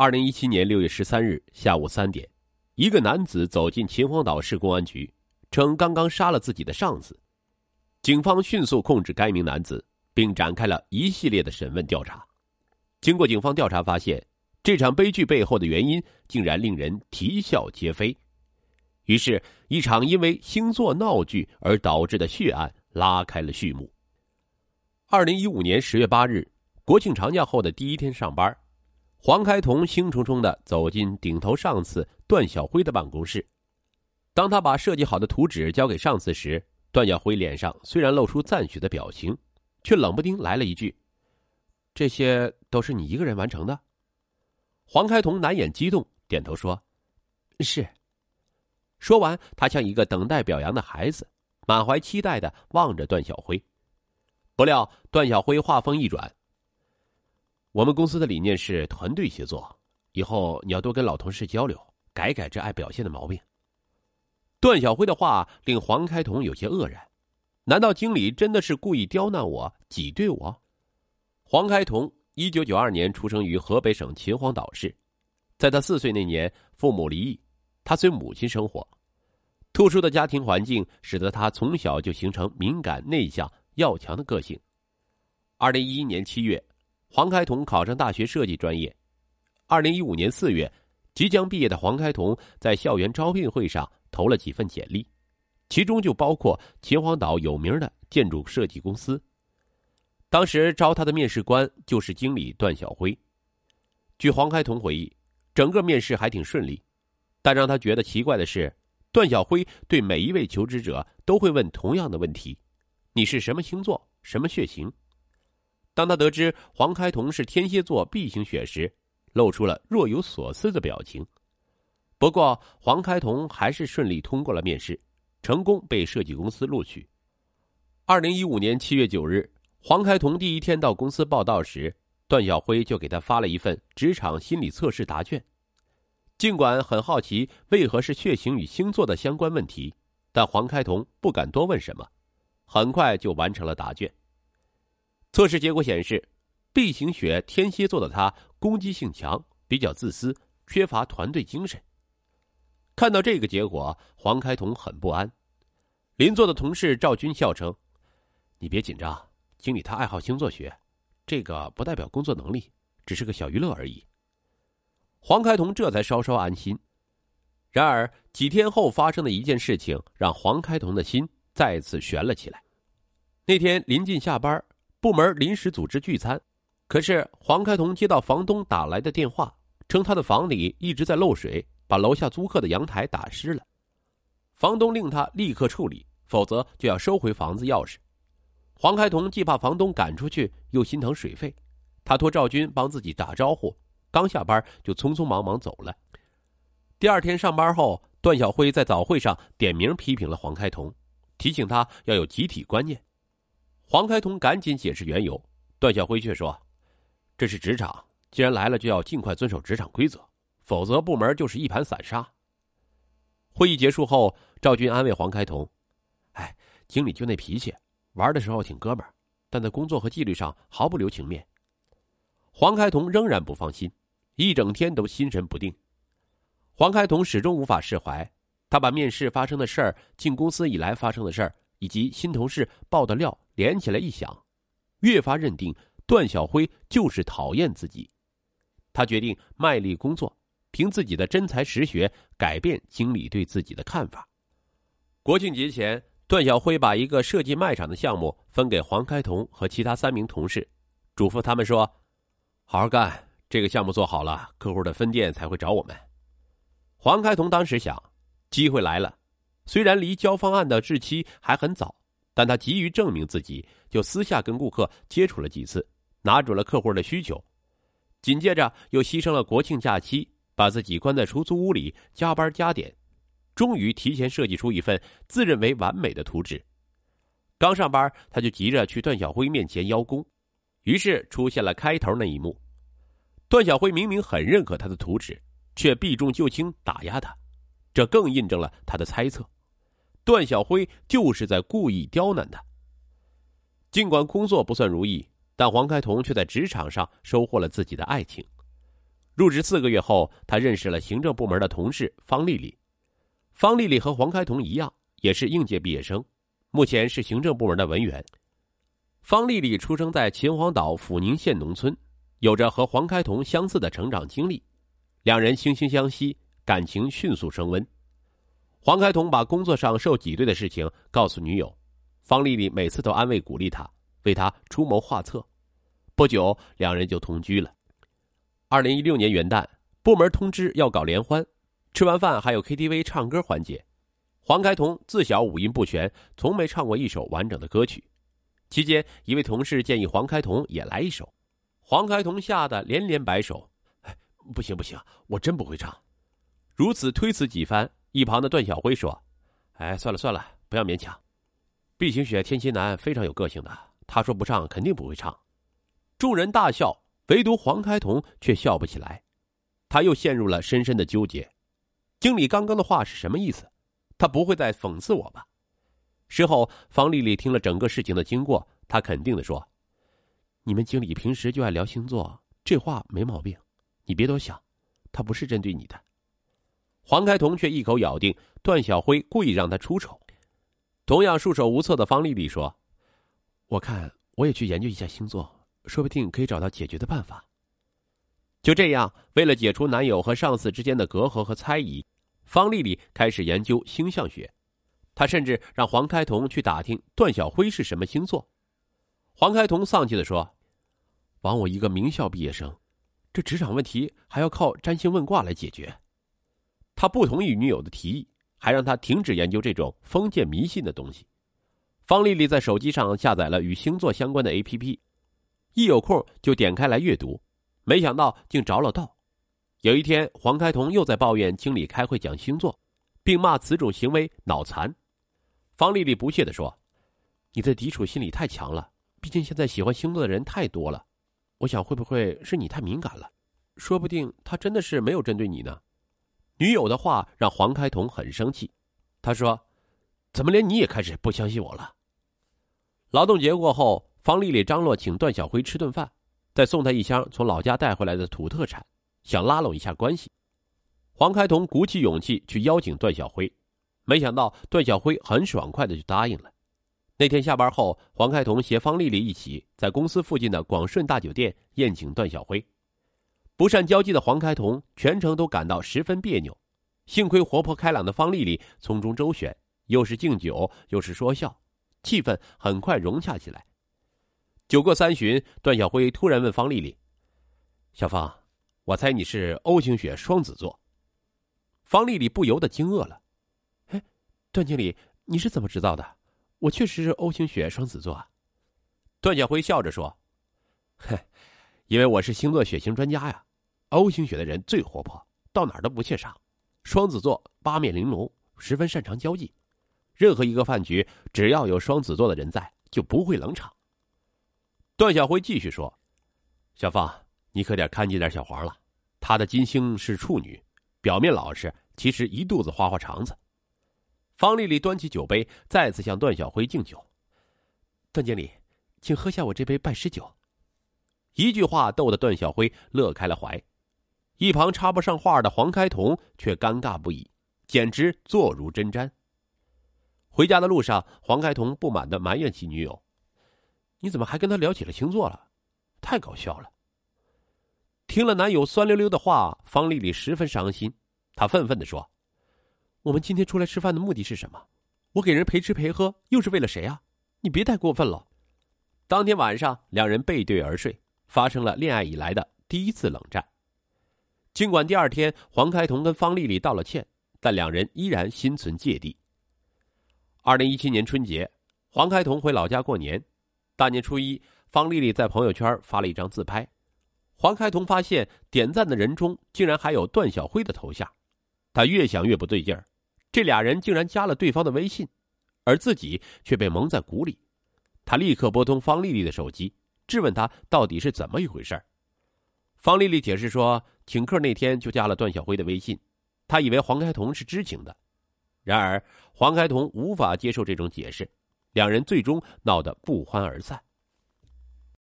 二零一七年六月十三日下午三点，一个男子走进秦皇岛市公安局，称刚刚杀了自己的上司。警方迅速控制该名男子，并展开了一系列的审问调查。经过警方调查发现，这场悲剧背后的原因竟然令人啼笑皆非。于是，一场因为星座闹剧而导致的血案拉开了序幕。二零一五年十月八日，国庆长假后的第一天上班。黄开同兴冲冲的走进顶头上司段小辉的办公室。当他把设计好的图纸交给上司时，段小辉脸上虽然露出赞许的表情，却冷不丁来了一句：“这些都是你一个人完成的？”黄开同难掩激动，点头说：“是。”说完，他像一个等待表扬的孩子，满怀期待的望着段小辉。不料，段小辉话锋一转。我们公司的理念是团队协作，以后你要多跟老同事交流，改改这爱表现的毛病。段小辉的话令黄开同有些愕然，难道经理真的是故意刁难我、挤兑我？黄开同一九九二年出生于河北省秦皇岛市，在他四岁那年，父母离异，他随母亲生活。特殊的家庭环境使得他从小就形成敏感、内向、要强的个性。二零一一年七月。黄开同考上大学设计专业。二零一五年四月，即将毕业的黄开同在校园招聘会上投了几份简历，其中就包括秦皇岛有名的建筑设计公司。当时招他的面试官就是经理段小辉。据黄开同回忆，整个面试还挺顺利，但让他觉得奇怪的是，段小辉对每一位求职者都会问同样的问题：“你是什么星座？什么血型？”当他得知黄开同是天蝎座 B 型血时，露出了若有所思的表情。不过，黄开同还是顺利通过了面试，成功被设计公司录取。二零一五年七月九日，黄开同第一天到公司报道时，段小辉就给他发了一份职场心理测试答卷。尽管很好奇为何是血型与星座的相关问题，但黄开同不敢多问什么，很快就完成了答卷。测试结果显示，B 型血天蝎座的他攻击性强，比较自私，缺乏团队精神。看到这个结果，黄开同很不安。邻座的同事赵军笑称：“你别紧张，经理他爱好星座学，这个不代表工作能力，只是个小娱乐而已。”黄开同这才稍稍安心。然而几天后发生的一件事情，让黄开同的心再次悬了起来。那天临近下班。部门临时组织聚餐，可是黄开同接到房东打来的电话，称他的房里一直在漏水，把楼下租客的阳台打湿了。房东令他立刻处理，否则就要收回房子钥匙。黄开同既怕房东赶出去，又心疼水费，他托赵军帮自己打招呼，刚下班就匆匆忙忙走了。第二天上班后，段小辉在早会上点名批评了黄开同，提醒他要有集体观念。黄开同赶紧解释缘由，段小辉却说：“这是职场，既然来了就要尽快遵守职场规则，否则部门就是一盘散沙。”会议结束后，赵军安慰黄开同：“哎，经理就那脾气，玩的时候挺哥们儿，但在工作和纪律上毫不留情面。”黄开同仍然不放心，一整天都心神不定。黄开同始终无法释怀，他把面试发生的事儿、进公司以来发生的事儿。以及新同事爆的料连起来一想，越发认定段小辉就是讨厌自己。他决定卖力工作，凭自己的真才实学改变经理对自己的看法。国庆节前，段小辉把一个设计卖场的项目分给黄开同和其他三名同事，嘱咐他们说：“好好干，这个项目做好了，客户的分店才会找我们。”黄开同当时想，机会来了。虽然离交方案的日期还很早，但他急于证明自己，就私下跟顾客接触了几次，拿准了客户的需求。紧接着又牺牲了国庆假期，把自己关在出租屋里加班加点，终于提前设计出一份自认为完美的图纸。刚上班，他就急着去段小辉面前邀功，于是出现了开头那一幕。段小辉明明很认可他的图纸，却避重就轻打压他，这更印证了他的猜测。段小辉就是在故意刁难他。尽管工作不算如意，但黄开同却在职场上收获了自己的爱情。入职四个月后，他认识了行政部门的同事方丽丽。方丽丽和黄开同一样，也是应届毕业生，目前是行政部门的文员。方丽丽出生在秦皇岛抚宁县农村，有着和黄开同相似的成长经历，两人惺惺相惜，感情迅速升温。黄开同把工作上受挤兑的事情告诉女友，方丽丽每次都安慰鼓励他，为他出谋划策。不久，两人就同居了。二零一六年元旦，部门通知要搞联欢，吃完饭还有 KTV 唱歌环节。黄开同自小五音不全，从没唱过一首完整的歌曲。期间，一位同事建议黄开同也来一首，黄开同吓得连连摆手：“不行不行，我真不会唱。”如此推辞几番，一旁的段小辉说：“哎，算了算了，不要勉强。毕晴雪天蝎男非常有个性的，他说不唱肯定不会唱。”众人大笑。唯独黄开同却笑不起来，他又陷入了深深的纠结。经理刚刚的话是什么意思？他不会在讽刺我吧？事后，方丽丽听了整个事情的经过，她肯定的说：“你们经理平时就爱聊星座，这话没毛病，你别多想，他不是针对你的。”黄开同却一口咬定段小辉故意让他出丑。同样束手无策的方丽丽说：“我看我也去研究一下星座。”说不定可以找到解决的办法。就这样，为了解除男友和上司之间的隔阂和猜疑，方丽丽开始研究星象学。她甚至让黄开同去打听段小辉是什么星座。黄开同丧气的说：“枉我一个名校毕业生，这职场问题还要靠占星问卦来解决。”他不同意女友的提议，还让他停止研究这种封建迷信的东西。方丽丽在手机上下载了与星座相关的 APP。一有空就点开来阅读，没想到竟着了道。有一天，黄开同又在抱怨经理开会讲星座，并骂此种行为脑残。方丽丽不屑地说：“你的抵触心理太强了，毕竟现在喜欢星座的人太多了。我想会不会是你太敏感了？说不定他真的是没有针对你呢。”女友的话让黄开同很生气，他说：“怎么连你也开始不相信我了？”劳动节过后。方丽丽、张罗请段小辉吃顿饭，再送他一箱从老家带回来的土特产，想拉拢一下关系。黄开同鼓起勇气去邀请段小辉，没想到段小辉很爽快的就答应了。那天下班后，黄开同携方丽丽一起在公司附近的广顺大酒店宴请段小辉。不善交际的黄开同全程都感到十分别扭，幸亏活泼开朗的方丽丽从中周旋，又是敬酒又是说笑，气氛很快融洽起来。酒过三巡，段小辉突然问方丽丽：“小芳，我猜你是 O 型血双子座。”方丽丽不由得惊愕了：“哎，段经理，你是怎么知道的？我确实是 O 型血双子座。”段小辉笑着说：“嘿，因为我是星座血型专家呀。O 型血的人最活泼，到哪儿都不怯场；双子座八面玲珑，十分擅长交际。任何一个饭局，只要有双子座的人在，就不会冷场。”段小辉继续说：“小芳，你可得看紧点小黄了。他的金星是处女，表面老实，其实一肚子花花肠子。”方丽丽端起酒杯，再次向段小辉敬酒。段经理，请喝下我这杯拜师酒。一句话逗得段小辉乐开了怀，一旁插不上话的黄开同却尴尬不已，简直坐如针毡。回家的路上，黄开同不满的埋怨起女友。你怎么还跟他聊起了星座了？太搞笑了！听了男友酸溜溜的话，方丽丽十分伤心。她愤愤的说：“我们今天出来吃饭的目的是什么？我给人陪吃陪喝，又是为了谁啊？你别太过分了。”当天晚上，两人背对而睡，发生了恋爱以来的第一次冷战。尽管第二天黄开同跟方丽丽道了歉，但两人依然心存芥蒂。二零一七年春节，黄开同回老家过年。大年初一，方丽丽在朋友圈发了一张自拍，黄开同发现点赞的人中竟然还有段小辉的头像，他越想越不对劲儿，这俩人竟然加了对方的微信，而自己却被蒙在鼓里。他立刻拨通方丽丽的手机，质问她到底是怎么一回事方丽丽解释说，请客那天就加了段小辉的微信，他以为黄开同是知情的，然而黄开同无法接受这种解释。两人最终闹得不欢而散。